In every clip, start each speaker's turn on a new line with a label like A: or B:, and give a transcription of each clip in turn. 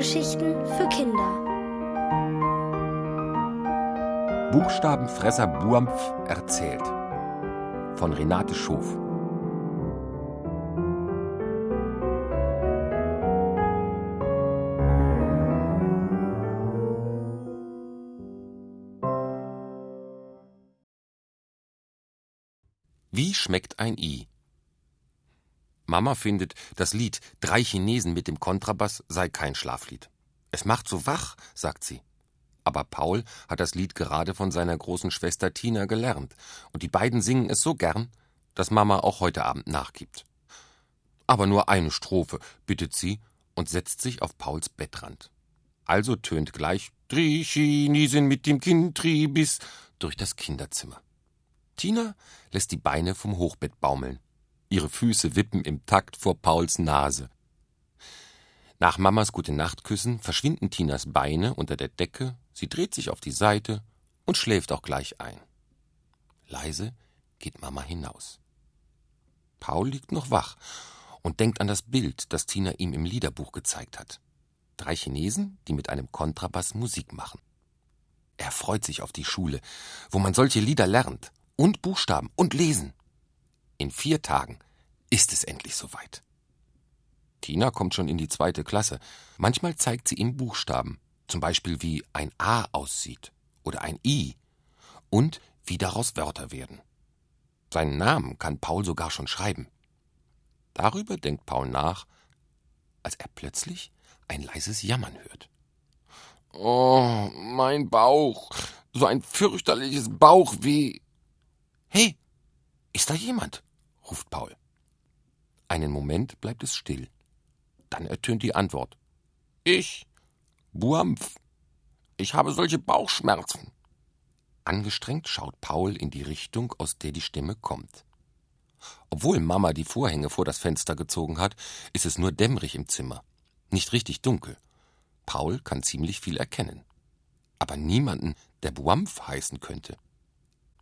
A: Hörgeschichten für Kinder.
B: Buchstabenfresser Buampf erzählt von Renate Schof. Mama findet, das Lied Drei Chinesen mit dem Kontrabass sei kein Schlaflied. Es macht so wach, sagt sie. Aber Paul hat das Lied gerade von seiner großen Schwester Tina gelernt, und die beiden singen es so gern, dass Mama auch heute Abend nachgibt. Aber nur eine Strophe, bittet sie und setzt sich auf Pauls Bettrand. Also tönt gleich Drei Chinesen mit dem Kindtribis durch das Kinderzimmer. Tina lässt die Beine vom Hochbett baumeln. Ihre Füße wippen im Takt vor Pauls Nase. Nach Mamas gute Nachtküssen verschwinden Tinas Beine unter der Decke, sie dreht sich auf die Seite und schläft auch gleich ein. Leise geht Mama hinaus. Paul liegt noch wach und denkt an das Bild, das Tina ihm im Liederbuch gezeigt hat. Drei Chinesen, die mit einem Kontrabass Musik machen. Er freut sich auf die Schule, wo man solche Lieder lernt und Buchstaben und lesen. In vier Tagen ist es endlich soweit. Tina kommt schon in die zweite Klasse. Manchmal zeigt sie ihm Buchstaben, zum Beispiel wie ein A aussieht oder ein I und wie daraus Wörter werden. Seinen Namen kann Paul sogar schon schreiben. Darüber denkt Paul nach, als er plötzlich ein leises Jammern hört. Oh, mein Bauch, so ein fürchterliches Bauchweh. Hey, ist da jemand? Ruft Paul. Einen Moment bleibt es still. Dann ertönt die Antwort. Ich, Buampf. Ich habe solche Bauchschmerzen. Angestrengt schaut Paul in die Richtung, aus der die Stimme kommt. Obwohl Mama die Vorhänge vor das Fenster gezogen hat, ist es nur dämmerig im Zimmer. Nicht richtig dunkel. Paul kann ziemlich viel erkennen. Aber niemanden, der Buampf heißen könnte.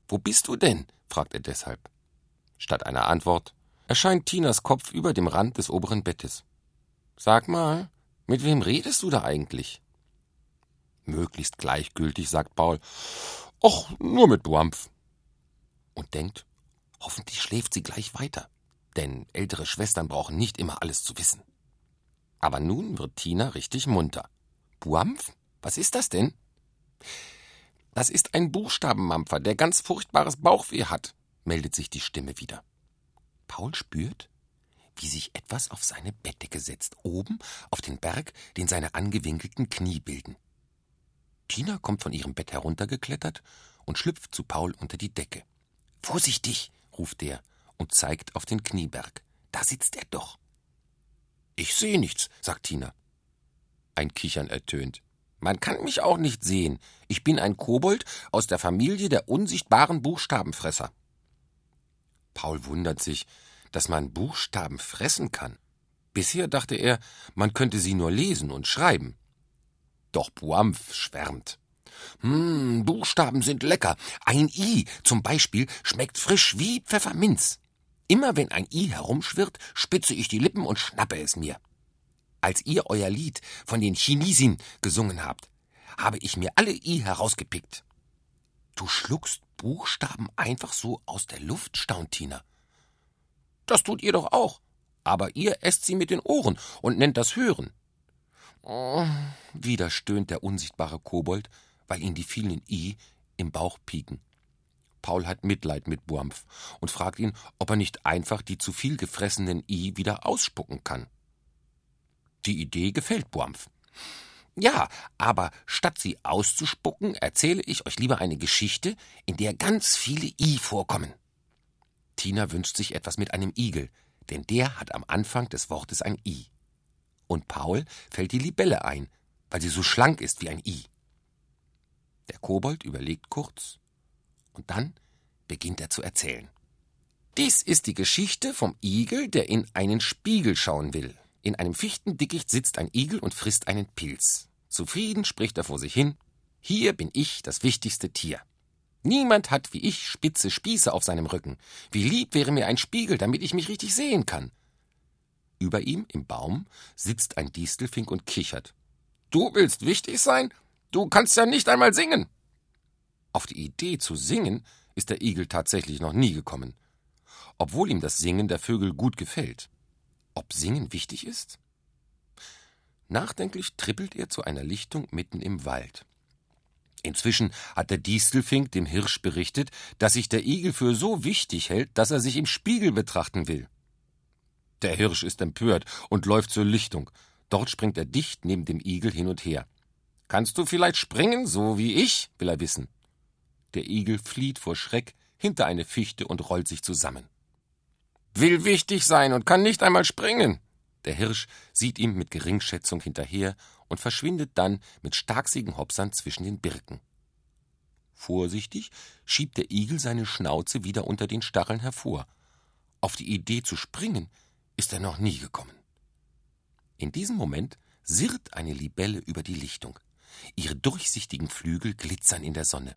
B: Wo bist du denn? fragt er deshalb. Statt einer Antwort erscheint Tinas Kopf über dem Rand des oberen Bettes. Sag mal, mit wem redest du da eigentlich? Möglichst gleichgültig, sagt Paul. Och, nur mit Buampf. Und denkt, hoffentlich schläft sie gleich weiter, denn ältere Schwestern brauchen nicht immer alles zu wissen. Aber nun wird Tina richtig munter. Buampf? Was ist das denn? Das ist ein Buchstabenmampfer, der ganz furchtbares Bauchweh hat meldet sich die Stimme wieder. Paul spürt, wie sich etwas auf seine Bettdecke setzt, oben auf den Berg, den seine angewinkelten Knie bilden. Tina kommt von ihrem Bett heruntergeklettert und schlüpft zu Paul unter die Decke. Vorsichtig, ruft er und zeigt auf den Knieberg. Da sitzt er doch. Ich sehe nichts, sagt Tina. Ein Kichern ertönt. Man kann mich auch nicht sehen. Ich bin ein Kobold aus der Familie der unsichtbaren Buchstabenfresser. Paul wundert sich, dass man Buchstaben fressen kann. Bisher dachte er, man könnte sie nur lesen und schreiben. Doch Buampf schwärmt. Hm, Buchstaben sind lecker. Ein I zum Beispiel schmeckt frisch wie Pfefferminz. Immer wenn ein I herumschwirrt, spitze ich die Lippen und schnappe es mir. Als ihr euer Lied von den Chinesin gesungen habt, habe ich mir alle I herausgepickt. Du schluckst Buchstaben einfach so aus der Luft, staunt Tina. Das tut ihr doch auch. Aber ihr esst sie mit den Ohren und nennt das Hören. Oh, wieder stöhnt der unsichtbare Kobold, weil ihn die vielen I im Bauch pieken. Paul hat Mitleid mit Buampf und fragt ihn, ob er nicht einfach die zu viel gefressenen I wieder ausspucken kann. Die Idee gefällt Buampf. Ja, aber statt sie auszuspucken, erzähle ich euch lieber eine Geschichte, in der ganz viele I vorkommen. Tina wünscht sich etwas mit einem Igel, denn der hat am Anfang des Wortes ein I. Und Paul fällt die Libelle ein, weil sie so schlank ist wie ein I. Der Kobold überlegt kurz und dann beginnt er zu erzählen. Dies ist die Geschichte vom Igel, der in einen Spiegel schauen will. In einem Fichtendickicht sitzt ein Igel und frisst einen Pilz. Zufrieden spricht er vor sich hin Hier bin ich das wichtigste Tier. Niemand hat wie ich spitze Spieße auf seinem Rücken. Wie lieb wäre mir ein Spiegel, damit ich mich richtig sehen kann. Über ihm im Baum sitzt ein Distelfink und kichert. Du willst wichtig sein? Du kannst ja nicht einmal singen. Auf die Idee zu singen ist der Igel tatsächlich noch nie gekommen, obwohl ihm das Singen der Vögel gut gefällt. Ob Singen wichtig ist? Nachdenklich trippelt er zu einer Lichtung mitten im Wald. Inzwischen hat der Distelfink dem Hirsch berichtet, dass sich der Igel für so wichtig hält, dass er sich im Spiegel betrachten will. Der Hirsch ist empört und läuft zur Lichtung. Dort springt er dicht neben dem Igel hin und her. Kannst du vielleicht springen, so wie ich? will er wissen. Der Igel flieht vor Schreck hinter eine Fichte und rollt sich zusammen. Will wichtig sein und kann nicht einmal springen. Der Hirsch sieht ihm mit Geringschätzung hinterher und verschwindet dann mit starksigen Hopsern zwischen den Birken. Vorsichtig schiebt der Igel seine Schnauze wieder unter den Stacheln hervor. Auf die Idee zu springen ist er noch nie gekommen. In diesem Moment sirrt eine Libelle über die Lichtung. Ihre durchsichtigen Flügel glitzern in der Sonne.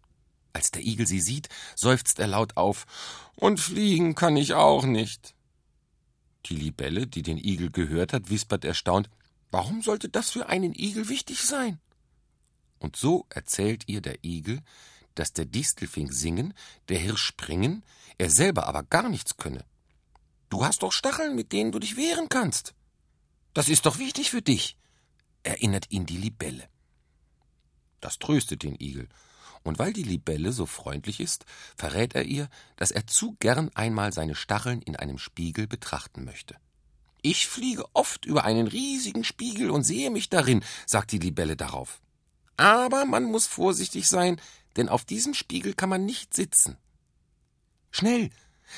B: Als der Igel sie sieht, seufzt er laut auf Und fliegen kann ich auch nicht. Die Libelle, die den Igel gehört hat, wispert erstaunt Warum sollte das für einen Igel wichtig sein? Und so erzählt ihr der Igel, dass der Distelfink singen, der Hirsch springen, er selber aber gar nichts könne. Du hast doch Stacheln, mit denen du dich wehren kannst. Das ist doch wichtig für dich, erinnert ihn die Libelle. Das tröstet den Igel, und weil die Libelle so freundlich ist, verrät er ihr, dass er zu gern einmal seine Stacheln in einem Spiegel betrachten möchte. Ich fliege oft über einen riesigen Spiegel und sehe mich darin, sagt die Libelle darauf. Aber man muss vorsichtig sein, denn auf diesem Spiegel kann man nicht sitzen. Schnell,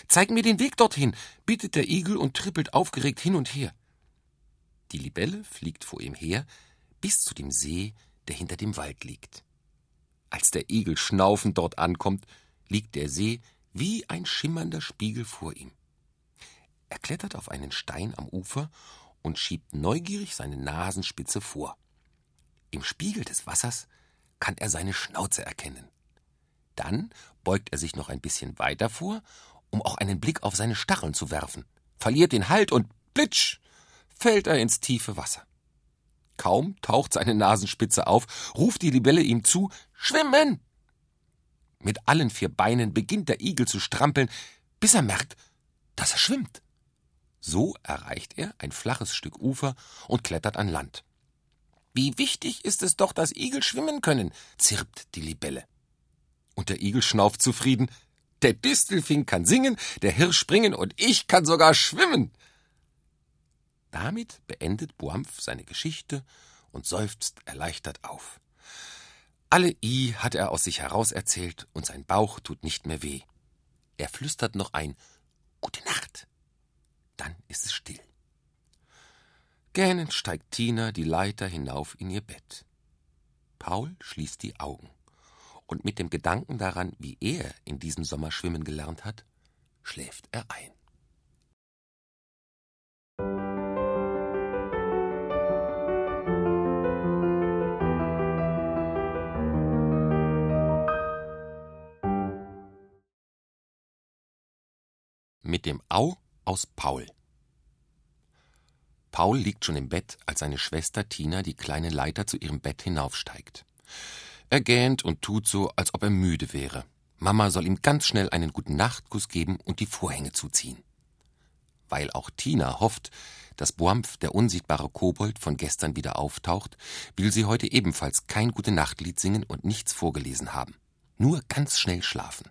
B: zeig mir den Weg dorthin, bittet der Igel und trippelt aufgeregt hin und her. Die Libelle fliegt vor ihm her bis zu dem See, der hinter dem Wald liegt. Als der Igel schnaufend dort ankommt, liegt der See wie ein schimmernder Spiegel vor ihm. Er klettert auf einen Stein am Ufer und schiebt neugierig seine Nasenspitze vor. Im Spiegel des Wassers kann er seine Schnauze erkennen. Dann beugt er sich noch ein bisschen weiter vor, um auch einen Blick auf seine Stacheln zu werfen, verliert den Halt und plitsch fällt er ins tiefe Wasser. Kaum taucht seine Nasenspitze auf, ruft die Libelle ihm zu Schwimmen. Mit allen vier Beinen beginnt der Igel zu strampeln, bis er merkt, dass er schwimmt. So erreicht er ein flaches Stück Ufer und klettert an Land. Wie wichtig ist es doch, dass Igel schwimmen können, zirpt die Libelle. Und der Igel schnauft zufrieden. Der Distelfink kann singen, der Hirsch springen und ich kann sogar schwimmen. Damit beendet Boampf seine Geschichte und seufzt erleichtert auf. Alle I hat er aus sich heraus erzählt und sein Bauch tut nicht mehr weh. Er flüstert noch ein Gute Nacht. Dann ist es still. Gähnend steigt Tina die Leiter hinauf in ihr Bett. Paul schließt die Augen. Und mit dem Gedanken daran, wie er in diesem Sommer schwimmen gelernt hat, schläft er ein. Mit dem Au aus Paul. Paul liegt schon im Bett, als seine Schwester Tina die kleine Leiter zu ihrem Bett hinaufsteigt. Er gähnt und tut so, als ob er müde wäre. Mama soll ihm ganz schnell einen guten Nachtkuss geben und die Vorhänge zuziehen. Weil auch Tina hofft, dass Boampf, der unsichtbare Kobold, von gestern wieder auftaucht, will sie heute ebenfalls kein gute Nachtlied singen und nichts vorgelesen haben. Nur ganz schnell schlafen.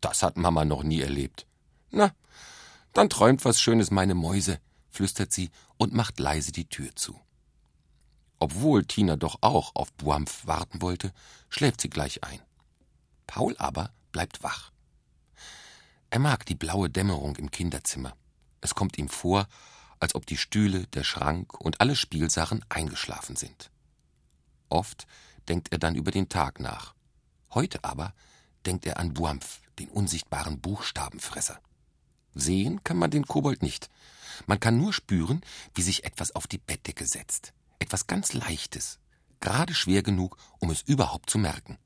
B: Das hat Mama noch nie erlebt. Na, dann träumt was Schönes meine Mäuse, flüstert sie und macht leise die Tür zu. Obwohl Tina doch auch auf Buampf warten wollte, schläft sie gleich ein. Paul aber bleibt wach. Er mag die blaue Dämmerung im Kinderzimmer. Es kommt ihm vor, als ob die Stühle, der Schrank und alle Spielsachen eingeschlafen sind. Oft denkt er dann über den Tag nach. Heute aber denkt er an Buampf, den unsichtbaren Buchstabenfresser. Sehen kann man den Kobold nicht. Man kann nur spüren, wie sich etwas auf die Bettdecke setzt. Etwas ganz Leichtes, gerade schwer genug, um es überhaupt zu merken.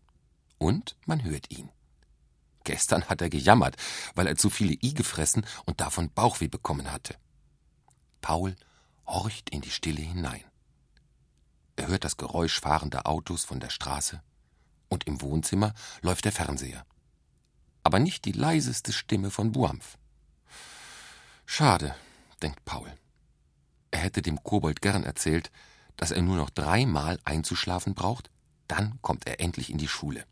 B: Und man hört ihn. Gestern hat er gejammert, weil er zu viele I gefressen und davon Bauchweh bekommen hatte. Paul horcht in die Stille hinein. Er hört das Geräusch fahrender Autos von der Straße. Und im Wohnzimmer läuft der Fernseher. Aber nicht die leiseste Stimme von Buampf. Schade, denkt Paul. Er hätte dem Kobold gern erzählt, dass er nur noch dreimal einzuschlafen braucht, dann kommt er endlich in die Schule.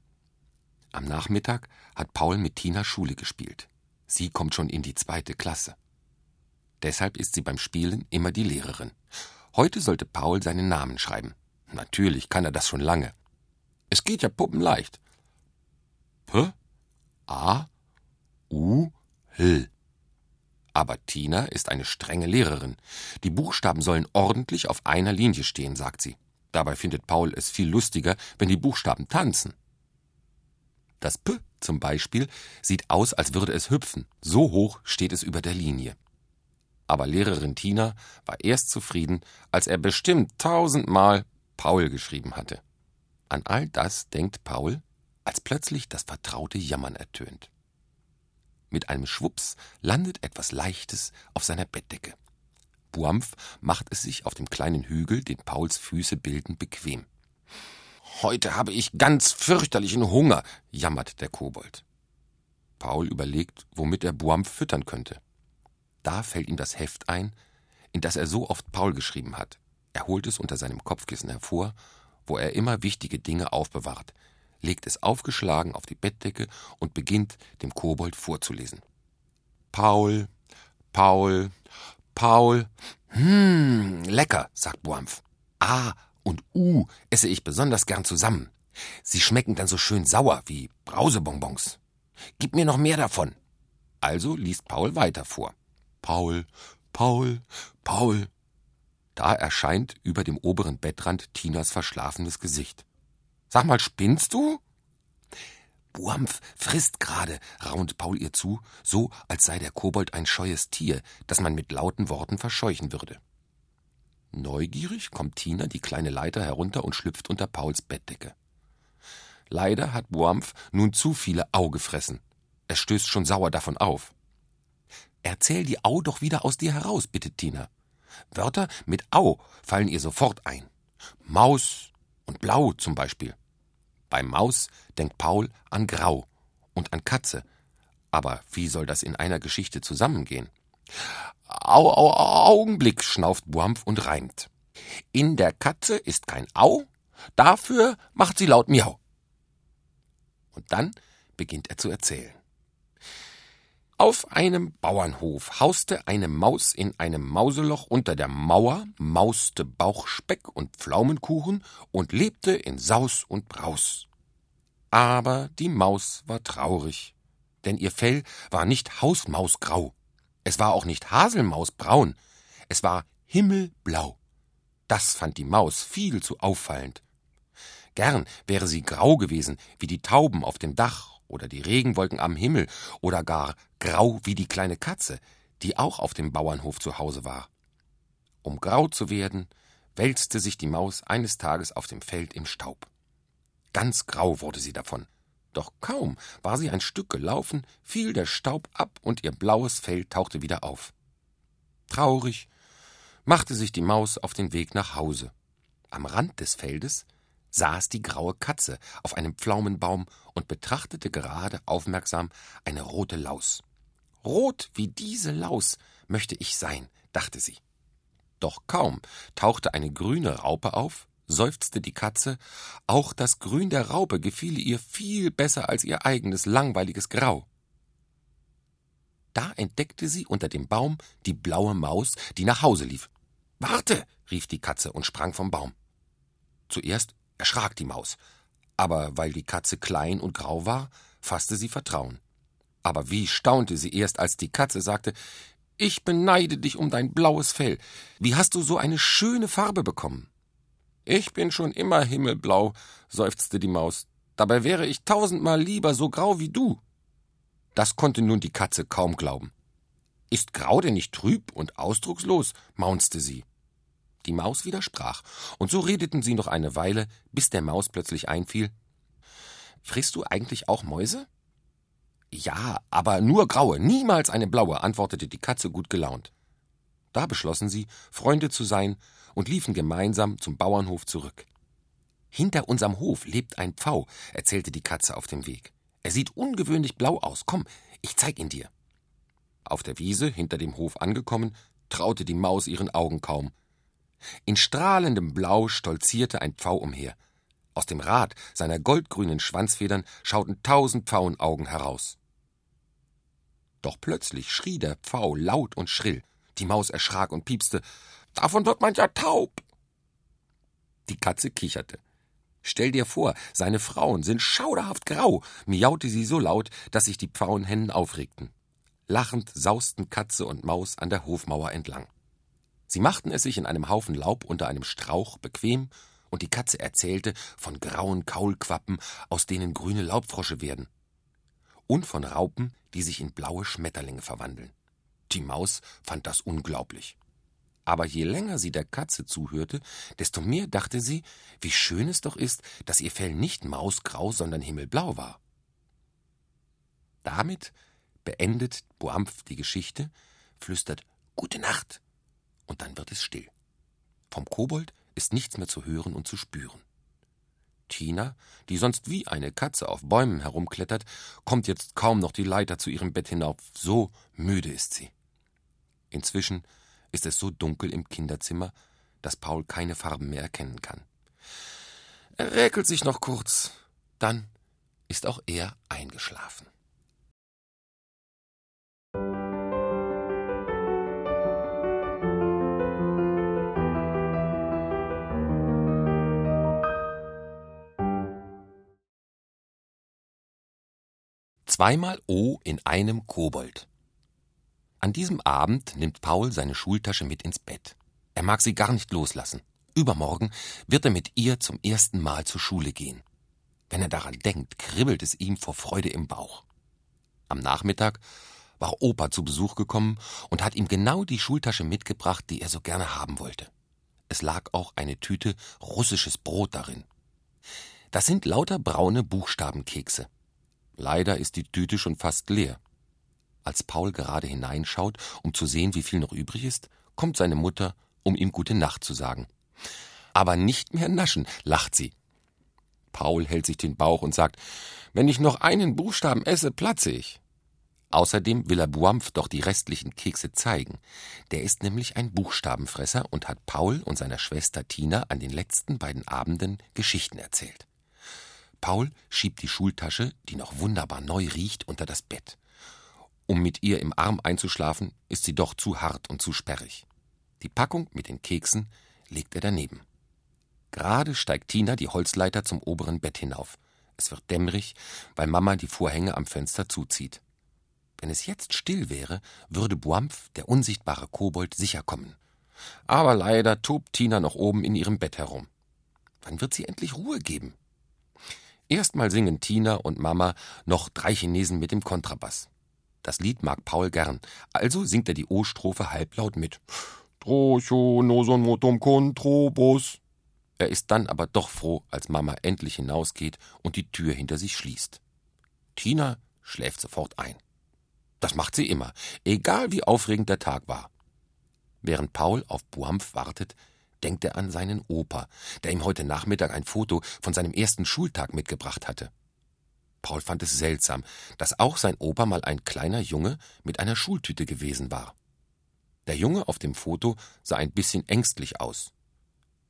B: Am Nachmittag hat Paul mit Tina Schule gespielt. Sie kommt schon in die zweite Klasse. Deshalb ist sie beim Spielen immer die Lehrerin. Heute sollte Paul seinen Namen schreiben. Natürlich kann er das schon lange. Es geht ja puppenleicht. P A U L. Aber Tina ist eine strenge Lehrerin. Die Buchstaben sollen ordentlich auf einer Linie stehen, sagt sie. Dabei findet Paul es viel lustiger, wenn die Buchstaben tanzen. Das P zum Beispiel sieht aus, als würde es hüpfen. So hoch steht es über der Linie. Aber Lehrerin Tina war erst zufrieden, als er bestimmt tausendmal Paul geschrieben hatte. An all das denkt Paul, als plötzlich das vertraute Jammern ertönt. Mit einem Schwups landet etwas Leichtes auf seiner Bettdecke. Buampf macht es sich auf dem kleinen Hügel, den Pauls Füße bilden, bequem. Heute habe ich ganz fürchterlichen Hunger, jammert der Kobold. Paul überlegt, womit er Buampf füttern könnte. Da fällt ihm das Heft ein, in das er so oft Paul geschrieben hat. Er holt es unter seinem Kopfkissen hervor, wo er immer wichtige Dinge aufbewahrt, legt es aufgeschlagen auf die Bettdecke und beginnt, dem Kobold vorzulesen. Paul, Paul, Paul. Hm, lecker, sagt Buampf. A und U esse ich besonders gern zusammen. Sie schmecken dann so schön sauer wie Brausebonbons. Gib mir noch mehr davon. Also liest Paul weiter vor. Paul, Paul, Paul. Da erscheint über dem oberen Bettrand Tinas verschlafenes Gesicht. Sag mal, spinnst du? Buampf frisst gerade, raunt Paul ihr zu, so als sei der Kobold ein scheues Tier, das man mit lauten Worten verscheuchen würde. Neugierig kommt Tina die kleine Leiter herunter und schlüpft unter Pauls Bettdecke. Leider hat Buampf nun zu viele Au gefressen. Er stößt schon sauer davon auf. Erzähl die Au doch wieder aus dir heraus, bittet Tina. Wörter mit Au fallen ihr sofort ein. Maus und Blau zum Beispiel. Bei Maus denkt Paul an Grau und an Katze. Aber wie soll das in einer Geschichte zusammengehen? Au, au, Augenblick, schnauft Buampf und reimt. In der Katze ist kein Au, dafür macht sie laut Miau. Und dann beginnt er zu erzählen. Auf einem Bauernhof hauste eine Maus in einem Mauseloch unter der Mauer, mauste Bauchspeck und Pflaumenkuchen und lebte in Saus und Braus. Aber die Maus war traurig, denn ihr Fell war nicht Hausmausgrau, es war auch nicht Haselmausbraun, es war himmelblau. Das fand die Maus viel zu auffallend. Gern wäre sie grau gewesen, wie die Tauben auf dem Dach oder die Regenwolken am Himmel oder gar grau wie die kleine Katze, die auch auf dem Bauernhof zu Hause war. Um grau zu werden, wälzte sich die Maus eines Tages auf dem Feld im Staub. Ganz grau wurde sie davon. Doch kaum war sie ein Stück gelaufen, fiel der Staub ab und ihr blaues Fell tauchte wieder auf. Traurig machte sich die Maus auf den Weg nach Hause. Am Rand des Feldes saß die graue Katze auf einem Pflaumenbaum und betrachtete gerade aufmerksam eine rote Laus. Rot wie diese Laus möchte ich sein, dachte sie. Doch kaum tauchte eine grüne Raupe auf, seufzte die Katze, auch das Grün der Raupe gefiele ihr viel besser als ihr eigenes langweiliges Grau. Da entdeckte sie unter dem Baum die blaue Maus, die nach Hause lief. Warte, rief die Katze und sprang vom Baum. Zuerst erschrak die Maus. Aber weil die Katze klein und grau war, fasste sie Vertrauen. Aber wie staunte sie erst, als die Katze sagte Ich beneide dich um dein blaues Fell. Wie hast du so eine schöne Farbe bekommen? Ich bin schon immer himmelblau, seufzte die Maus. Dabei wäre ich tausendmal lieber so grau wie du. Das konnte nun die Katze kaum glauben. Ist Grau denn nicht trüb und ausdruckslos? maunzte sie. Die Maus widersprach, und so redeten sie noch eine Weile, bis der Maus plötzlich einfiel Frisst du eigentlich auch Mäuse? Ja, aber nur graue, niemals eine blaue, antwortete die Katze gut gelaunt. Da beschlossen sie, Freunde zu sein und liefen gemeinsam zum Bauernhof zurück. Hinter unserem Hof lebt ein Pfau, erzählte die Katze auf dem Weg. Er sieht ungewöhnlich blau aus. Komm, ich zeig ihn dir. Auf der Wiese, hinter dem Hof angekommen, traute die Maus ihren Augen kaum. In strahlendem Blau stolzierte ein Pfau umher. Aus dem Rad seiner goldgrünen Schwanzfedern schauten tausend Pfauenaugen heraus. Doch plötzlich schrie der Pfau laut und schrill. Die Maus erschrak und piepste. Davon wird man ja taub. Die Katze kicherte. Stell dir vor, seine Frauen sind schauderhaft grau, miaute sie so laut, dass sich die Pfauenhennen aufregten. Lachend sausten Katze und Maus an der Hofmauer entlang. Sie machten es sich in einem Haufen Laub unter einem Strauch bequem, und die Katze erzählte von grauen Kaulquappen, aus denen grüne Laubfrosche werden, und von Raupen, die sich in blaue Schmetterlinge verwandeln. Die Maus fand das unglaublich. Aber je länger sie der Katze zuhörte, desto mehr dachte sie, wie schön es doch ist, dass ihr Fell nicht mausgrau, sondern himmelblau war. Damit beendet Boampf die Geschichte, flüstert Gute Nacht, und dann wird es still. Vom Kobold ist nichts mehr zu hören und zu spüren. Tina, die sonst wie eine Katze auf Bäumen herumklettert, kommt jetzt kaum noch die Leiter zu ihrem Bett hinauf, so müde ist sie. Inzwischen ist es so dunkel im Kinderzimmer, dass Paul keine Farben mehr erkennen kann. Er räkelt sich noch kurz, dann ist auch er eingeschlafen. Zweimal O in einem Kobold. An diesem Abend nimmt Paul seine Schultasche mit ins Bett. Er mag sie gar nicht loslassen. Übermorgen wird er mit ihr zum ersten Mal zur Schule gehen. Wenn er daran denkt, kribbelt es ihm vor Freude im Bauch. Am Nachmittag war Opa zu Besuch gekommen und hat ihm genau die Schultasche mitgebracht, die er so gerne haben wollte. Es lag auch eine Tüte russisches Brot darin. Das sind lauter braune Buchstabenkekse. Leider ist die Tüte schon fast leer. Als Paul gerade hineinschaut, um zu sehen, wie viel noch übrig ist, kommt seine Mutter, um ihm gute Nacht zu sagen. Aber nicht mehr naschen, lacht sie. Paul hält sich den Bauch und sagt, wenn ich noch einen Buchstaben esse, platze ich. Außerdem will er Buampf doch die restlichen Kekse zeigen. Der ist nämlich ein Buchstabenfresser und hat Paul und seiner Schwester Tina an den letzten beiden Abenden Geschichten erzählt. Paul schiebt die Schultasche, die noch wunderbar neu riecht, unter das Bett. Um mit ihr im Arm einzuschlafen, ist sie doch zu hart und zu sperrig. Die Packung mit den Keksen legt er daneben. Gerade steigt Tina die Holzleiter zum oberen Bett hinauf. Es wird dämmerig, weil Mama die Vorhänge am Fenster zuzieht. Wenn es jetzt still wäre, würde Buampf, der unsichtbare Kobold, sicher kommen. Aber leider tobt Tina noch oben in ihrem Bett herum. Wann wird sie endlich Ruhe geben? Erstmal singen Tina und Mama noch drei Chinesen mit dem Kontrabass. Das Lied mag Paul gern, also singt er die O-Strophe halblaut mit. Trocho noson motum kontrobus. Er ist dann aber doch froh, als Mama endlich hinausgeht und die Tür hinter sich schließt. Tina schläft sofort ein. Das macht sie immer, egal wie aufregend der Tag war. Während Paul auf Buampf wartet, denkt er an seinen Opa, der ihm heute Nachmittag ein Foto von seinem ersten Schultag mitgebracht hatte. Paul fand es seltsam, dass auch sein Opa mal ein kleiner Junge mit einer Schultüte gewesen war. Der Junge auf dem Foto sah ein bisschen ängstlich aus.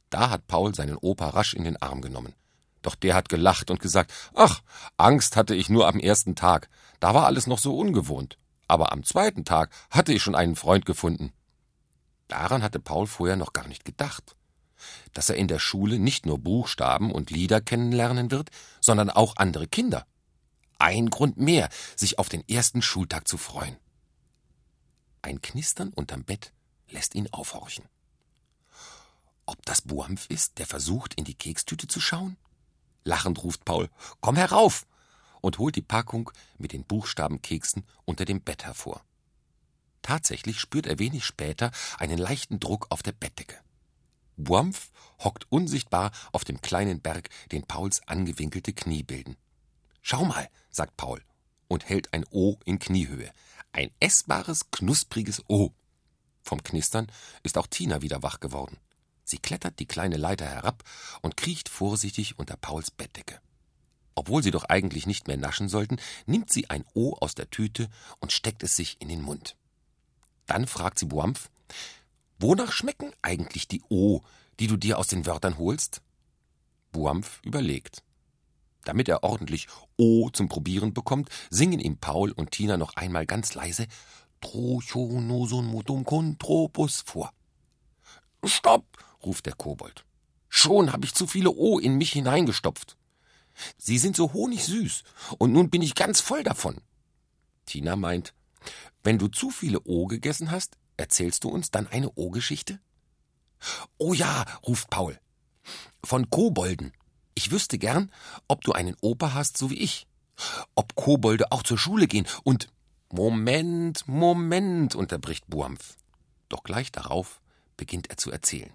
B: Da hat Paul seinen Opa rasch in den Arm genommen. Doch der hat gelacht und gesagt, ach, Angst hatte ich nur am ersten Tag, da war alles noch so ungewohnt. Aber am zweiten Tag hatte ich schon einen Freund gefunden. Daran hatte Paul vorher noch gar nicht gedacht. Dass er in der Schule nicht nur Buchstaben und Lieder kennenlernen wird, sondern auch andere Kinder ein Grund mehr, sich auf den ersten Schultag zu freuen. Ein Knistern unterm Bett lässt ihn aufhorchen. Ob das Buampf ist, der versucht, in die Kekstüte zu schauen? Lachend ruft Paul, komm herauf! und holt die Packung mit den Buchstabenkeksen unter dem Bett hervor. Tatsächlich spürt er wenig später einen leichten Druck auf der Bettdecke. Buampf hockt unsichtbar auf dem kleinen Berg, den Pauls angewinkelte Knie bilden. Schau mal, sagt Paul und hält ein O in Kniehöhe. Ein essbares, knuspriges O. Vom Knistern ist auch Tina wieder wach geworden. Sie klettert die kleine Leiter herab und kriecht vorsichtig unter Pauls Bettdecke. Obwohl sie doch eigentlich nicht mehr naschen sollten, nimmt sie ein O aus der Tüte und steckt es sich in den Mund. Dann fragt sie Buampf, wonach schmecken eigentlich die O, die du dir aus den Wörtern holst? Buampf überlegt. Damit er ordentlich O zum Probieren bekommt, singen ihm Paul und Tina noch einmal ganz leise contropus vor. Stopp! ruft der Kobold. Schon habe ich zu viele O in mich hineingestopft. Sie sind so honigsüß, und nun bin ich ganz voll davon. Tina meint, wenn du zu viele O gegessen hast, erzählst du uns dann eine O-Geschichte? Oh ja, ruft Paul. Von Kobolden. Ich wüsste gern, ob du einen Opa hast, so wie ich. Ob Kobolde auch zur Schule gehen und. Moment, Moment, unterbricht Buampf. Doch gleich darauf beginnt er zu erzählen.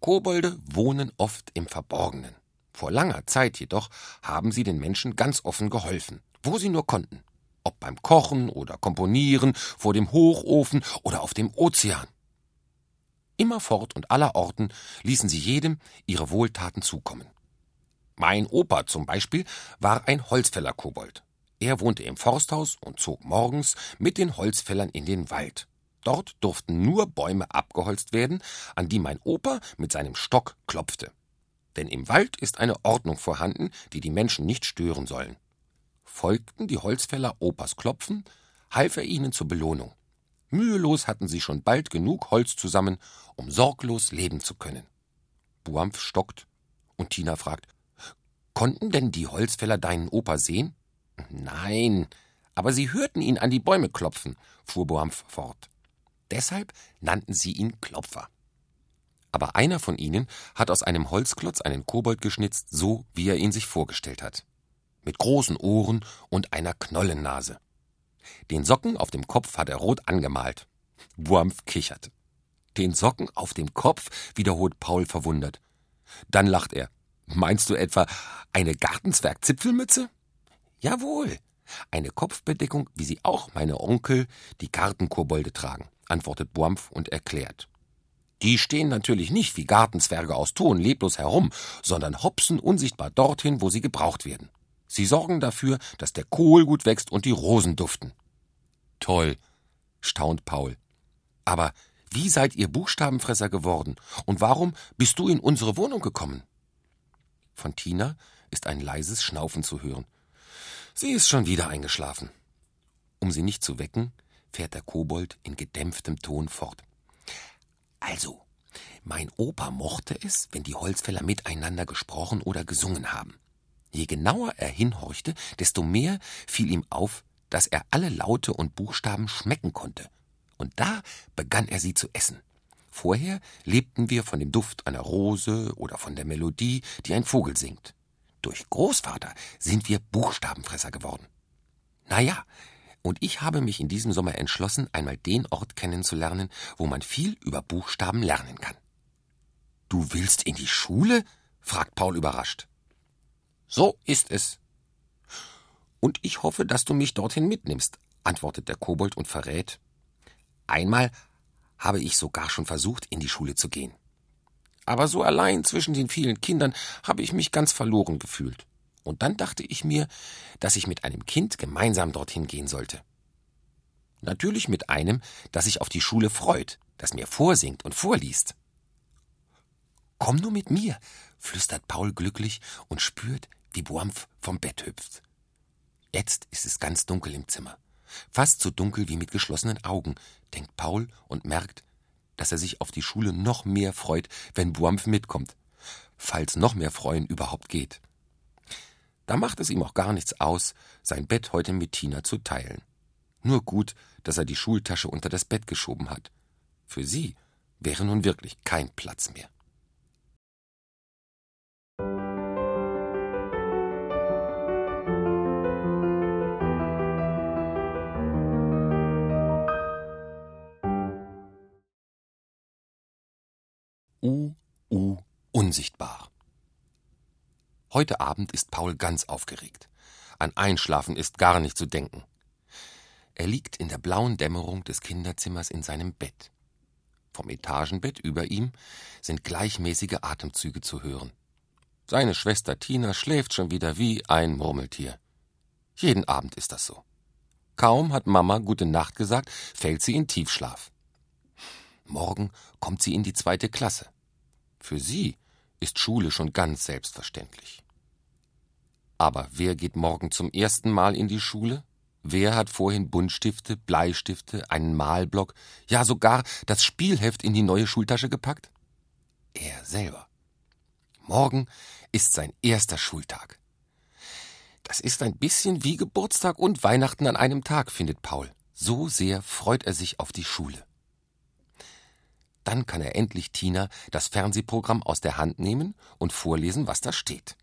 B: Kobolde wohnen oft im Verborgenen. Vor langer Zeit jedoch haben sie den Menschen ganz offen geholfen, wo sie nur konnten. Ob beim Kochen oder Komponieren, vor dem Hochofen oder auf dem Ozean. Immerfort und allerorten ließen sie jedem ihre Wohltaten zukommen. Mein Opa zum Beispiel war ein Holzfäller-Kobold. Er wohnte im Forsthaus und zog morgens mit den Holzfällern in den Wald. Dort durften nur Bäume abgeholzt werden, an die mein Opa mit seinem Stock klopfte. Denn im Wald ist eine Ordnung vorhanden, die die Menschen nicht stören sollen. Folgten die Holzfäller Opas Klopfen, half er ihnen zur Belohnung. Mühelos hatten sie schon bald genug Holz zusammen, um sorglos leben zu können. Buampf stockt und Tina fragt, konnten denn die Holzfäller deinen Opa sehen? Nein, aber sie hörten ihn an die Bäume klopfen, fuhr Buampf fort. Deshalb nannten sie ihn Klopfer. Aber einer von ihnen hat aus einem Holzklotz einen Kobold geschnitzt, so wie er ihn sich vorgestellt hat. Mit großen Ohren und einer Knollennase. Den Socken auf dem Kopf hat er rot angemalt. Wurmf kichert. Den Socken auf dem Kopf, wiederholt Paul verwundert. Dann lacht er. Meinst du etwa eine Gartenzwerg-Zipfelmütze? Jawohl. Eine Kopfbedeckung, wie sie auch meine Onkel, die Gartenkobolde tragen, antwortet Buampf und erklärt. Die stehen natürlich nicht wie Gartenzwerge aus Ton leblos herum, sondern hopsen unsichtbar dorthin, wo sie gebraucht werden. Sie sorgen dafür, dass der Kohl gut wächst und die Rosen duften. Toll, staunt Paul. Aber wie seid ihr Buchstabenfresser geworden? Und warum bist du in unsere Wohnung gekommen? Von Tina ist ein leises Schnaufen zu hören. Sie ist schon wieder eingeschlafen. Um sie nicht zu wecken, fährt der Kobold in gedämpftem Ton fort. Also, mein Opa mochte es, wenn die Holzfäller miteinander gesprochen oder gesungen haben. Je genauer er hinhorchte, desto mehr fiel ihm auf, dass er alle Laute und Buchstaben schmecken konnte. Und da begann er sie zu essen. Vorher lebten wir von dem Duft einer Rose oder von der Melodie, die ein Vogel singt. Durch Großvater sind wir Buchstabenfresser geworden. Na ja, und ich habe mich in diesem Sommer entschlossen, einmal den Ort kennenzulernen, wo man viel über Buchstaben lernen kann. Du willst in die Schule? fragt Paul überrascht. So ist es. Und ich hoffe, dass du mich dorthin mitnimmst, antwortet der Kobold und verrät. Einmal habe ich sogar schon versucht, in die Schule zu gehen. Aber so allein zwischen den vielen Kindern habe ich mich ganz verloren gefühlt. Und dann dachte ich mir, dass ich mit einem Kind gemeinsam dorthin gehen sollte. Natürlich mit einem, das sich auf die Schule freut, das mir vorsingt und vorliest. Komm nur mit mir, flüstert Paul glücklich und spürt, wie Buampf vom Bett hüpft. Jetzt ist es ganz dunkel im Zimmer. Fast so dunkel wie mit geschlossenen Augen, denkt Paul und merkt, dass er sich auf die Schule noch mehr freut, wenn Buampf mitkommt. Falls noch mehr Freuen überhaupt geht. Da macht es ihm auch gar nichts aus, sein Bett heute mit Tina zu teilen. Nur gut, dass er die Schultasche unter das Bett geschoben hat. Für sie wäre nun wirklich kein Platz mehr. U, U, unsichtbar. Heute Abend ist Paul ganz aufgeregt. An Einschlafen ist gar nicht zu denken. Er liegt in der blauen Dämmerung des Kinderzimmers in seinem Bett. Vom Etagenbett über ihm sind gleichmäßige Atemzüge zu hören. Seine Schwester Tina schläft schon wieder wie ein Murmeltier. Jeden Abend ist das so. Kaum hat Mama gute Nacht gesagt, fällt sie in Tiefschlaf. Morgen kommt sie in die zweite Klasse. Für sie ist Schule schon ganz selbstverständlich. Aber wer geht morgen zum ersten Mal in die Schule? Wer hat vorhin Buntstifte, Bleistifte, einen Malblock, ja sogar das Spielheft in die neue Schultasche gepackt? Er selber. Morgen ist sein erster Schultag. Das ist ein bisschen wie Geburtstag und Weihnachten an einem Tag, findet Paul. So sehr freut er sich auf die Schule. Dann kann er endlich Tina das Fernsehprogramm aus der Hand nehmen und vorlesen, was da steht.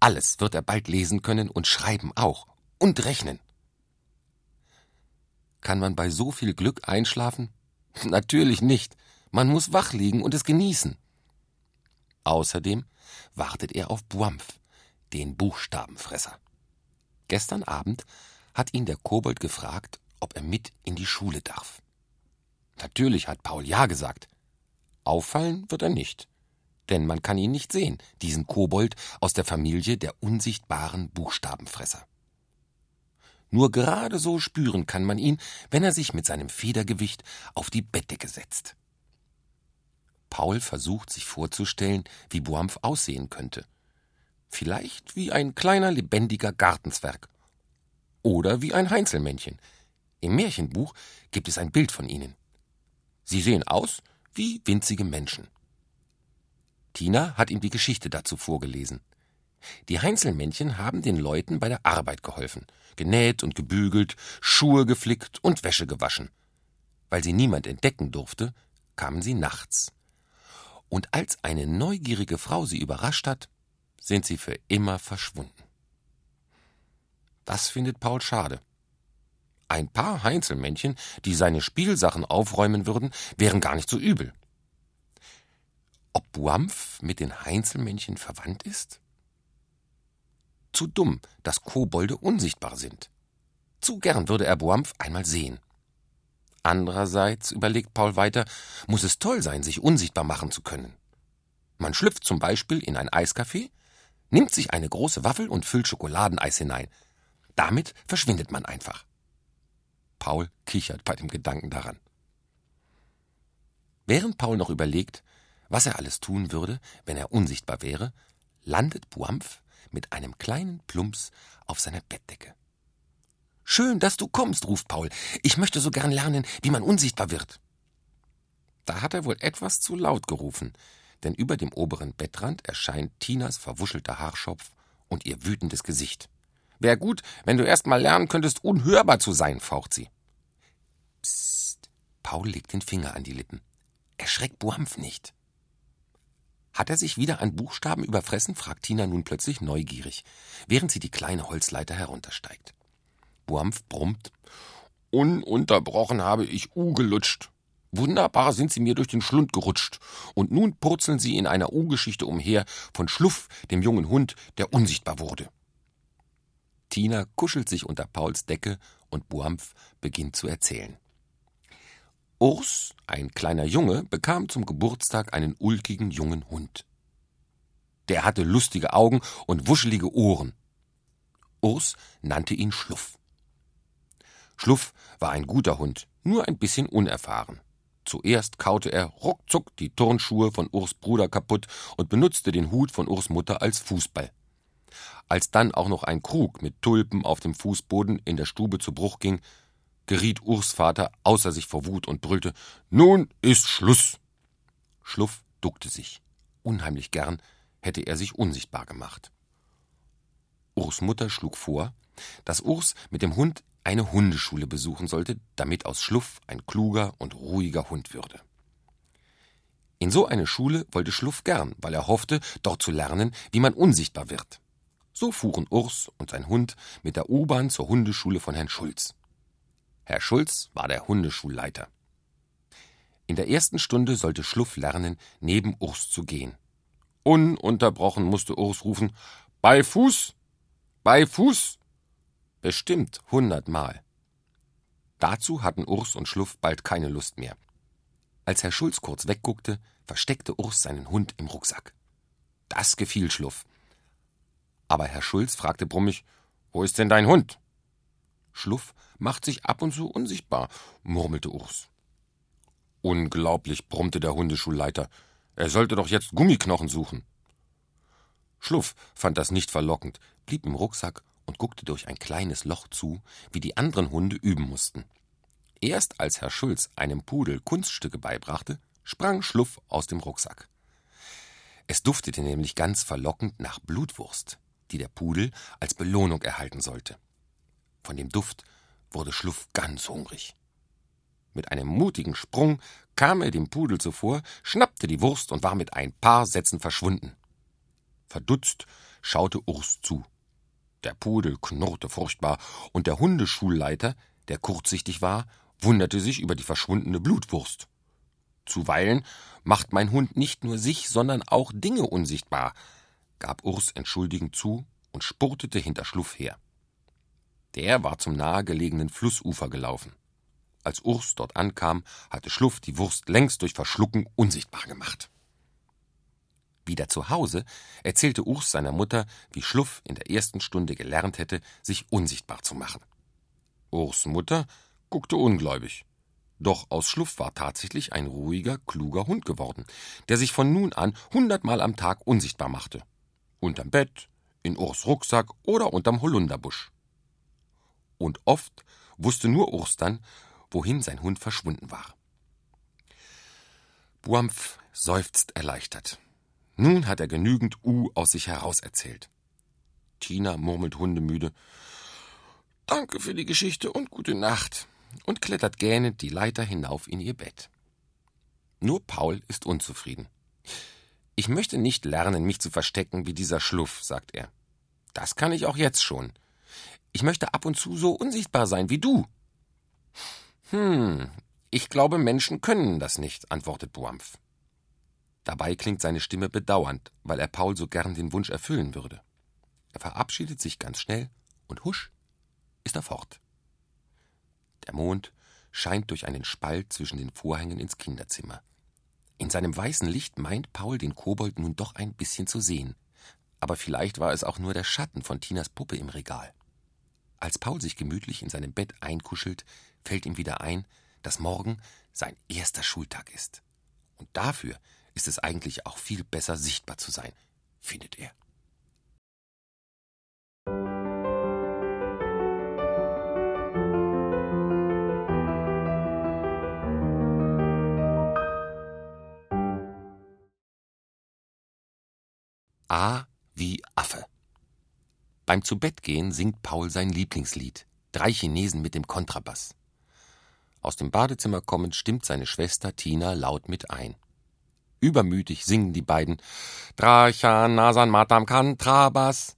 B: Alles wird er bald lesen können und schreiben auch und rechnen. Kann man bei so viel Glück einschlafen? Natürlich nicht. Man muss wach liegen und es genießen. Außerdem wartet er auf Buampf, den Buchstabenfresser. Gestern Abend hat ihn der Kobold gefragt, ob er mit in die Schule darf. Natürlich hat Paul ja gesagt. Auffallen wird er nicht, denn man kann ihn nicht sehen, diesen Kobold aus der Familie der unsichtbaren Buchstabenfresser. Nur gerade so spüren kann man ihn, wenn er sich mit seinem Federgewicht auf die Bettdecke setzt. Paul versucht sich vorzustellen, wie Boampf aussehen könnte. Vielleicht wie ein kleiner lebendiger Gartenzwerg. Oder wie ein Heinzelmännchen. Im Märchenbuch gibt es ein Bild von ihnen. Sie sehen aus wie winzige Menschen. Tina hat ihm die Geschichte dazu vorgelesen. Die Heinzelmännchen haben den Leuten bei der Arbeit geholfen, genäht und gebügelt, Schuhe geflickt und Wäsche gewaschen. Weil sie niemand entdecken durfte, kamen sie nachts. Und als eine neugierige Frau sie überrascht hat, sind sie für immer verschwunden. Das findet Paul schade. Ein paar Heinzelmännchen, die seine Spielsachen aufräumen würden, wären gar nicht so übel. Ob Buampf mit den Heinzelmännchen verwandt ist? Zu dumm, dass Kobolde unsichtbar sind. Zu gern würde er Boampf einmal sehen. Andererseits, überlegt Paul weiter, muss es toll sein, sich unsichtbar machen zu können. Man schlüpft zum Beispiel in ein Eiscafé, nimmt sich eine große Waffel und füllt Schokoladeneis hinein. Damit verschwindet man einfach. Paul kichert bei dem Gedanken daran. Während Paul noch überlegt, was er alles tun würde, wenn er unsichtbar wäre, landet Buampf mit einem kleinen Plumps auf seiner Bettdecke. Schön, dass du kommst, ruft Paul. Ich möchte so gern lernen, wie man unsichtbar wird. Da hat er wohl etwas zu laut gerufen, denn über dem oberen Bettrand erscheint Tinas verwuschelter Haarschopf und ihr wütendes Gesicht. Wär gut, wenn du erst mal lernen könntest, unhörbar zu sein, faucht sie. Psst. Paul legt den Finger an die Lippen. Erschreck Buampf nicht. Hat er sich wieder an Buchstaben überfressen? fragt Tina nun plötzlich neugierig, während sie die kleine Holzleiter heruntersteigt. Buampf brummt. Ununterbrochen habe ich U gelutscht. Wunderbar sind sie mir durch den Schlund gerutscht. Und nun purzeln sie in einer U-Geschichte umher von Schluff, dem jungen Hund, der unsichtbar wurde. Tina kuschelt sich unter Pauls Decke und Buampf beginnt zu erzählen. Urs, ein kleiner Junge, bekam zum Geburtstag einen ulkigen jungen Hund. Der hatte lustige Augen und wuschelige Ohren. Urs nannte ihn Schluff. Schluff war ein guter Hund, nur ein bisschen unerfahren. Zuerst kaute er ruckzuck die Turnschuhe von Urs Bruder kaputt und benutzte den Hut von Urs Mutter als Fußball. Als dann auch noch ein Krug mit Tulpen auf dem Fußboden in der Stube zu Bruch ging, geriet Urs Vater außer sich vor Wut und brüllte Nun ist Schluss. Schluff duckte sich. Unheimlich gern hätte er sich unsichtbar gemacht. Urs Mutter schlug vor, dass Urs mit dem Hund eine Hundeschule besuchen sollte, damit aus Schluff ein kluger und ruhiger Hund würde. In so eine Schule wollte Schluff gern, weil er hoffte, dort zu lernen, wie man unsichtbar wird. So fuhren Urs und sein Hund mit der U-Bahn zur Hundeschule von Herrn Schulz. Herr Schulz war der Hundeschulleiter. In der ersten Stunde sollte Schluff lernen, neben Urs zu gehen. Ununterbrochen musste Urs rufen Bei Fuß. Bei Fuß. Bestimmt hundertmal. Dazu hatten Urs und Schluff bald keine Lust mehr. Als Herr Schulz kurz wegguckte, versteckte Urs seinen Hund im Rucksack. Das gefiel Schluff. Aber Herr Schulz fragte brummig, wo ist denn dein Hund? Schluff macht sich ab und zu unsichtbar, murmelte Urs. Unglaublich, brummte der Hundeschulleiter. Er sollte doch jetzt Gummiknochen suchen. Schluff fand das nicht verlockend, blieb im Rucksack und guckte durch ein kleines Loch zu, wie die anderen Hunde üben mussten. Erst als Herr Schulz einem Pudel Kunststücke beibrachte, sprang Schluff aus dem Rucksack. Es duftete nämlich ganz verlockend nach Blutwurst, die der Pudel als Belohnung erhalten sollte. Von dem Duft wurde Schluff ganz hungrig. Mit einem mutigen Sprung kam er dem Pudel zuvor, schnappte die Wurst und war mit ein paar Sätzen verschwunden. Verdutzt schaute Urs zu. Der Pudel knurrte furchtbar, und der Hundeschulleiter, der kurzsichtig war, wunderte sich über die verschwundene Blutwurst. Zuweilen macht mein Hund nicht nur sich, sondern auch Dinge unsichtbar, gab Urs entschuldigend zu und spurtete hinter Schluff her. Der war zum nahegelegenen Flussufer gelaufen. Als Urs dort ankam, hatte Schluff die Wurst längst durch Verschlucken unsichtbar gemacht. Wieder zu Hause erzählte Urs seiner Mutter, wie Schluff in der ersten Stunde gelernt hätte, sich unsichtbar zu machen. Urs Mutter guckte ungläubig. Doch aus Schluff war tatsächlich ein ruhiger, kluger Hund geworden, der sich von nun an hundertmal am Tag unsichtbar machte. Unterm Bett, in Urs Rucksack oder unterm Holunderbusch. Und oft wusste nur Urs dann, wohin sein Hund verschwunden war. Buampf seufzt erleichtert. Nun hat er genügend U aus sich heraus erzählt. Tina murmelt hundemüde Danke für die Geschichte und gute Nacht und klettert gähnend die Leiter hinauf in ihr Bett. Nur Paul ist unzufrieden. Ich möchte nicht lernen, mich zu verstecken wie dieser Schluff, sagt er. Das kann ich auch jetzt schon. Ich möchte ab und zu so unsichtbar sein wie du. Hm, ich glaube, Menschen können das nicht, antwortet Boampf. Dabei klingt seine Stimme bedauernd, weil er Paul so gern den Wunsch erfüllen würde. Er verabschiedet sich ganz schnell und husch ist er fort. Der Mond scheint durch einen Spalt zwischen den Vorhängen ins Kinderzimmer. In seinem weißen Licht meint Paul den Kobold nun doch ein bisschen zu sehen. Aber vielleicht war es auch nur der Schatten von Tinas Puppe im Regal. Als Paul sich gemütlich in seinem Bett einkuschelt, fällt ihm wieder ein, dass morgen sein erster Schultag ist. Und dafür ist es eigentlich auch viel besser sichtbar zu sein, findet er. A wie Affe. Beim Zubettgehen singt Paul sein Lieblingslied, Drei Chinesen mit dem Kontrabass. Aus dem Badezimmer kommend stimmt seine Schwester Tina laut mit ein. Übermütig singen die beiden Drachan Nasan Matam Kontrabass.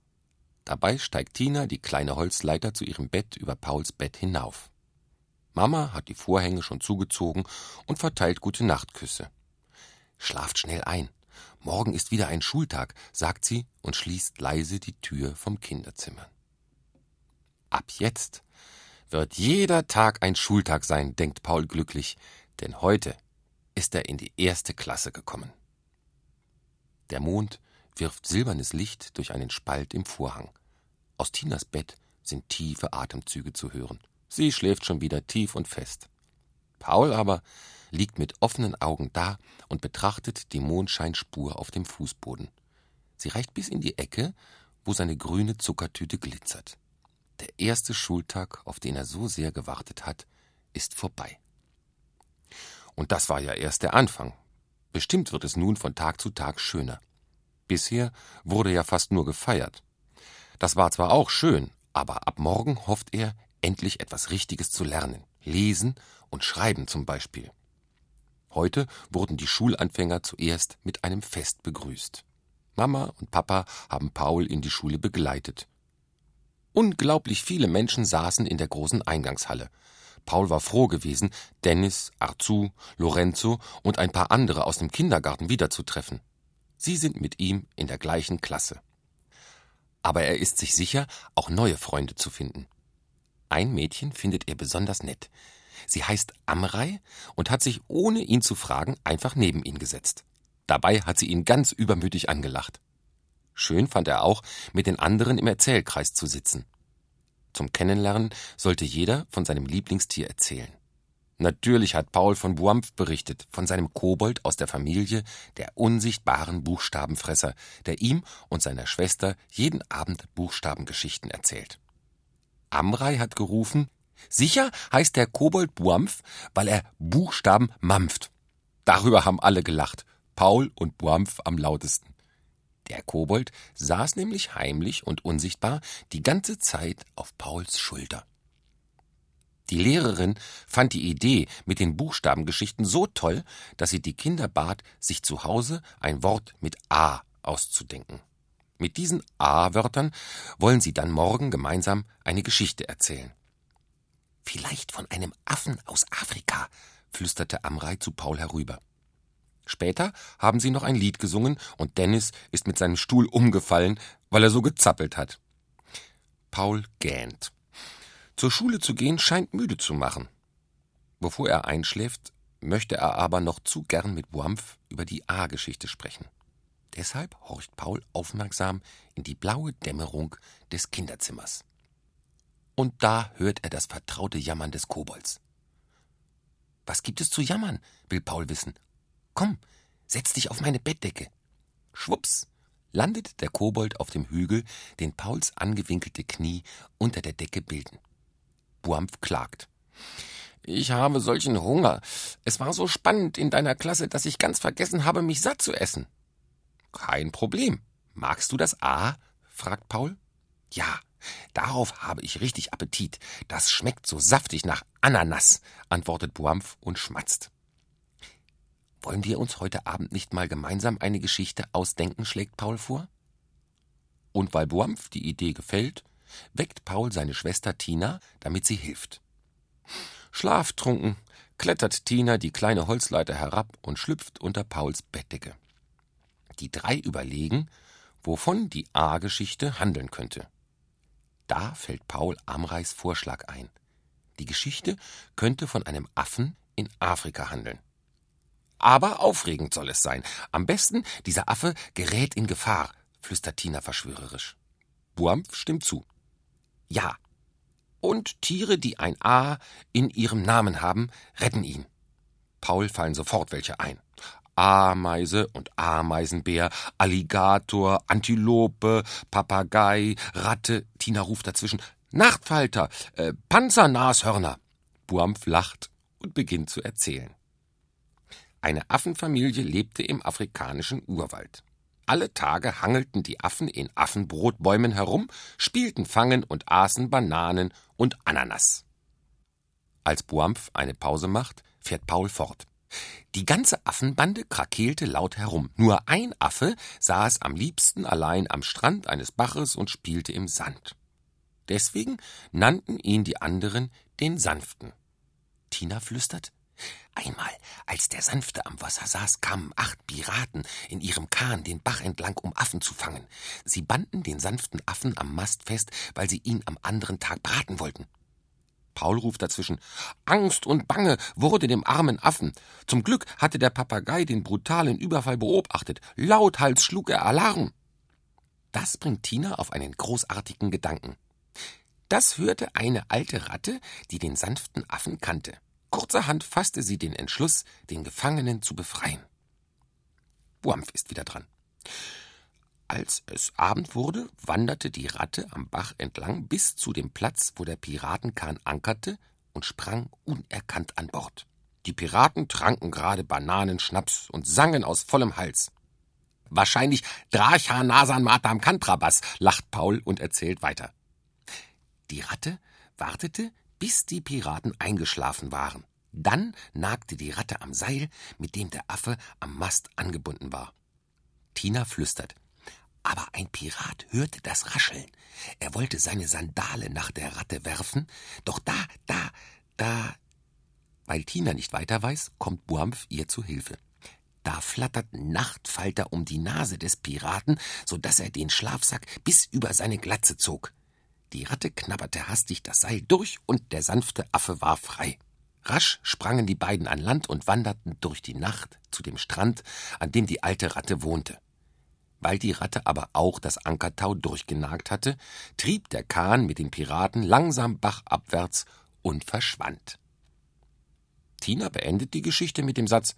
B: Dabei steigt Tina die kleine Holzleiter zu ihrem Bett über Pauls Bett hinauf. Mama hat die Vorhänge schon zugezogen und verteilt gute Nachtküsse. Schlaft schnell ein. Morgen ist wieder ein Schultag, sagt sie und schließt leise die Tür vom Kinderzimmer. Ab jetzt wird jeder Tag ein Schultag sein, denkt Paul glücklich, denn heute ist er in die erste Klasse gekommen. Der Mond wirft silbernes Licht durch einen Spalt im Vorhang. Aus Tinas Bett sind tiefe Atemzüge zu hören. Sie schläft schon wieder tief und fest. Paul aber liegt mit offenen Augen da und betrachtet die Mondscheinspur auf dem Fußboden. Sie reicht bis in die Ecke, wo seine grüne Zuckertüte glitzert. Der erste Schultag, auf den er so sehr gewartet hat, ist vorbei. Und das war ja erst der Anfang. Bestimmt wird es nun von Tag zu Tag schöner. Bisher wurde ja fast nur gefeiert. Das war zwar auch schön, aber ab morgen hofft er, endlich etwas Richtiges zu lernen. Lesen und Schreiben zum Beispiel. Heute wurden die Schulanfänger zuerst mit einem Fest begrüßt. Mama und Papa haben Paul in die Schule begleitet. Unglaublich viele Menschen saßen in der großen Eingangshalle. Paul war froh gewesen, Dennis, Arzu, Lorenzo und ein paar andere aus dem Kindergarten wiederzutreffen. Sie sind mit ihm in der gleichen Klasse. Aber er ist sich sicher, auch neue Freunde zu finden. Ein Mädchen findet er besonders nett. Sie heißt Amrei und hat sich, ohne ihn zu fragen, einfach neben ihn gesetzt. Dabei hat sie ihn ganz übermütig angelacht. Schön fand er auch, mit den anderen im Erzählkreis zu sitzen. Zum Kennenlernen sollte jeder von seinem Lieblingstier erzählen. Natürlich hat Paul von Buampf berichtet, von seinem Kobold aus der Familie der unsichtbaren Buchstabenfresser, der ihm und seiner Schwester jeden Abend Buchstabengeschichten erzählt. Amrei hat gerufen, sicher heißt der Kobold Buampf, weil er Buchstaben mampft. Darüber haben alle gelacht, Paul und Buampf am lautesten. Der Kobold saß nämlich heimlich und unsichtbar die ganze Zeit auf Pauls Schulter. Die Lehrerin fand die Idee mit den Buchstabengeschichten so toll, dass sie die Kinder bat, sich zu Hause ein Wort mit A auszudenken. Mit diesen A-Wörtern wollen sie dann morgen gemeinsam eine Geschichte erzählen. Vielleicht von einem Affen aus Afrika, flüsterte Amrei zu Paul herüber. Später haben sie noch ein Lied gesungen und Dennis ist mit seinem Stuhl umgefallen, weil er so gezappelt hat. Paul gähnt. Zur Schule zu gehen scheint müde zu machen. Bevor er einschläft, möchte er aber noch zu gern mit Buampf über die A-Geschichte sprechen. Deshalb horcht Paul aufmerksam in die blaue Dämmerung des Kinderzimmers. Und da hört er das vertraute Jammern des Kobolds. Was gibt es zu jammern? will Paul wissen. Komm, setz dich auf meine Bettdecke. Schwups, landet der Kobold auf dem Hügel, den Pauls angewinkelte Knie unter der Decke bilden. Buampf klagt. Ich habe solchen Hunger. Es war so spannend in deiner Klasse, dass ich ganz vergessen habe, mich satt zu essen. Kein Problem. Magst du das A? fragt Paul. Ja, darauf habe ich richtig Appetit. Das schmeckt so saftig nach Ananas, antwortet Buampf und schmatzt. Wollen wir uns heute Abend nicht mal gemeinsam eine Geschichte ausdenken, schlägt Paul vor. Und weil Buampf die Idee gefällt, weckt Paul seine Schwester Tina, damit sie hilft. Schlaftrunken klettert Tina die kleine Holzleiter herab und schlüpft unter Pauls Bettdecke. Die drei überlegen, wovon die A-Geschichte handeln könnte. Da fällt Paul Amreis Vorschlag ein. Die Geschichte könnte von einem Affen in Afrika handeln. Aber aufregend soll es sein. Am besten, dieser Affe gerät in Gefahr, flüstert Tina verschwörerisch. Buampf stimmt zu. Ja. Und Tiere, die ein A in ihrem Namen haben, retten ihn. Paul fallen sofort welche ein. Ameise und Ameisenbär, Alligator, Antilope, Papagei, Ratte. Tina ruft dazwischen. Nachtfalter, äh, Panzernashörner. Buampf lacht und beginnt zu erzählen. Eine Affenfamilie lebte im afrikanischen Urwald. Alle Tage hangelten die Affen in Affenbrotbäumen herum, spielten Fangen und aßen Bananen und Ananas. Als Buampf eine Pause macht, fährt Paul fort. Die ganze Affenbande krakeelte laut herum. Nur ein Affe saß am liebsten allein am Strand eines Baches und spielte im Sand. Deswegen nannten ihn die anderen den Sanften. Tina flüstert Einmal, als der Sanfte am Wasser saß, kamen acht Piraten in ihrem Kahn den Bach entlang, um Affen zu fangen. Sie banden den sanften Affen am Mast fest, weil sie ihn am anderen Tag braten wollten. Paul ruft dazwischen. Angst und Bange wurde dem armen Affen. Zum Glück hatte der Papagei den brutalen Überfall beobachtet. Lauthals schlug er Alarm. Das bringt Tina auf einen großartigen Gedanken. Das hörte eine alte Ratte, die den sanften Affen kannte. Kurzerhand fasste sie den Entschluss, den Gefangenen zu befreien. Buampf ist wieder dran. Als es Abend wurde, wanderte die Ratte am Bach entlang bis zu dem Platz, wo der Piratenkahn ankerte und sprang unerkannt an Bord. Die Piraten tranken gerade Bananenschnaps und sangen aus vollem Hals. Wahrscheinlich Dracha Nasan Matam Kantrabas, lacht Paul und erzählt weiter. Die Ratte wartete, bis die Piraten eingeschlafen waren. Dann nagte die Ratte am Seil, mit dem der Affe am Mast angebunden war. Tina flüstert. Aber ein Pirat hörte das Rascheln. Er wollte seine Sandale nach der Ratte werfen, doch da, da, da. Weil Tina nicht weiter weiß, kommt Buampf ihr zu Hilfe. Da flatterten Nachtfalter um die Nase des Piraten, so dass er den Schlafsack bis über seine Glatze zog. Die Ratte knabberte hastig das Seil durch und der sanfte Affe war frei. Rasch sprangen die beiden an Land und wanderten durch die Nacht zu dem Strand, an dem die alte Ratte wohnte. Weil die Ratte aber auch das Ankertau durchgenagt hatte, trieb der Kahn mit den Piraten langsam bachabwärts und verschwand. Tina beendet die Geschichte mit dem Satz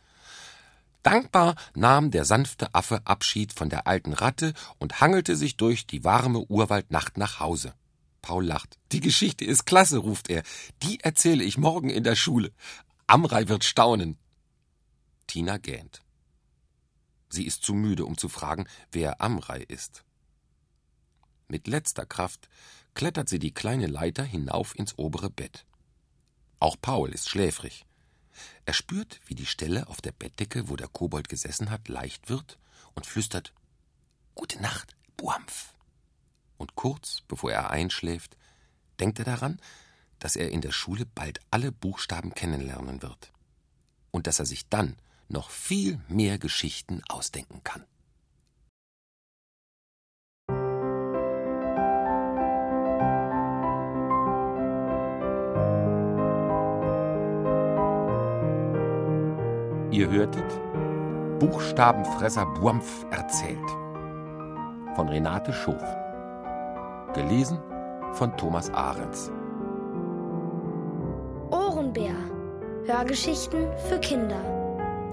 B: Dankbar nahm der sanfte Affe Abschied von der alten Ratte und hangelte sich durch die warme Urwaldnacht nach Hause. Paul lacht. Die Geschichte ist klasse, ruft er. Die erzähle ich morgen in der Schule. Amrei wird staunen. Tina gähnt. Sie ist zu müde, um zu fragen, wer Amrei ist. Mit letzter Kraft klettert sie die kleine Leiter hinauf ins obere Bett. Auch Paul ist schläfrig. Er spürt, wie die Stelle auf der Bettdecke, wo der Kobold gesessen hat, leicht wird und flüstert Gute Nacht, Buampf. Und kurz bevor er einschläft, denkt er daran, dass er in der Schule bald alle Buchstaben kennenlernen wird und dass er sich dann noch viel mehr Geschichten ausdenken kann. Ihr hörtet Buchstabenfresser Buampf erzählt von Renate Schof. Gelesen von Thomas Ahrens.
A: Ohrenbär. Hörgeschichten für Kinder.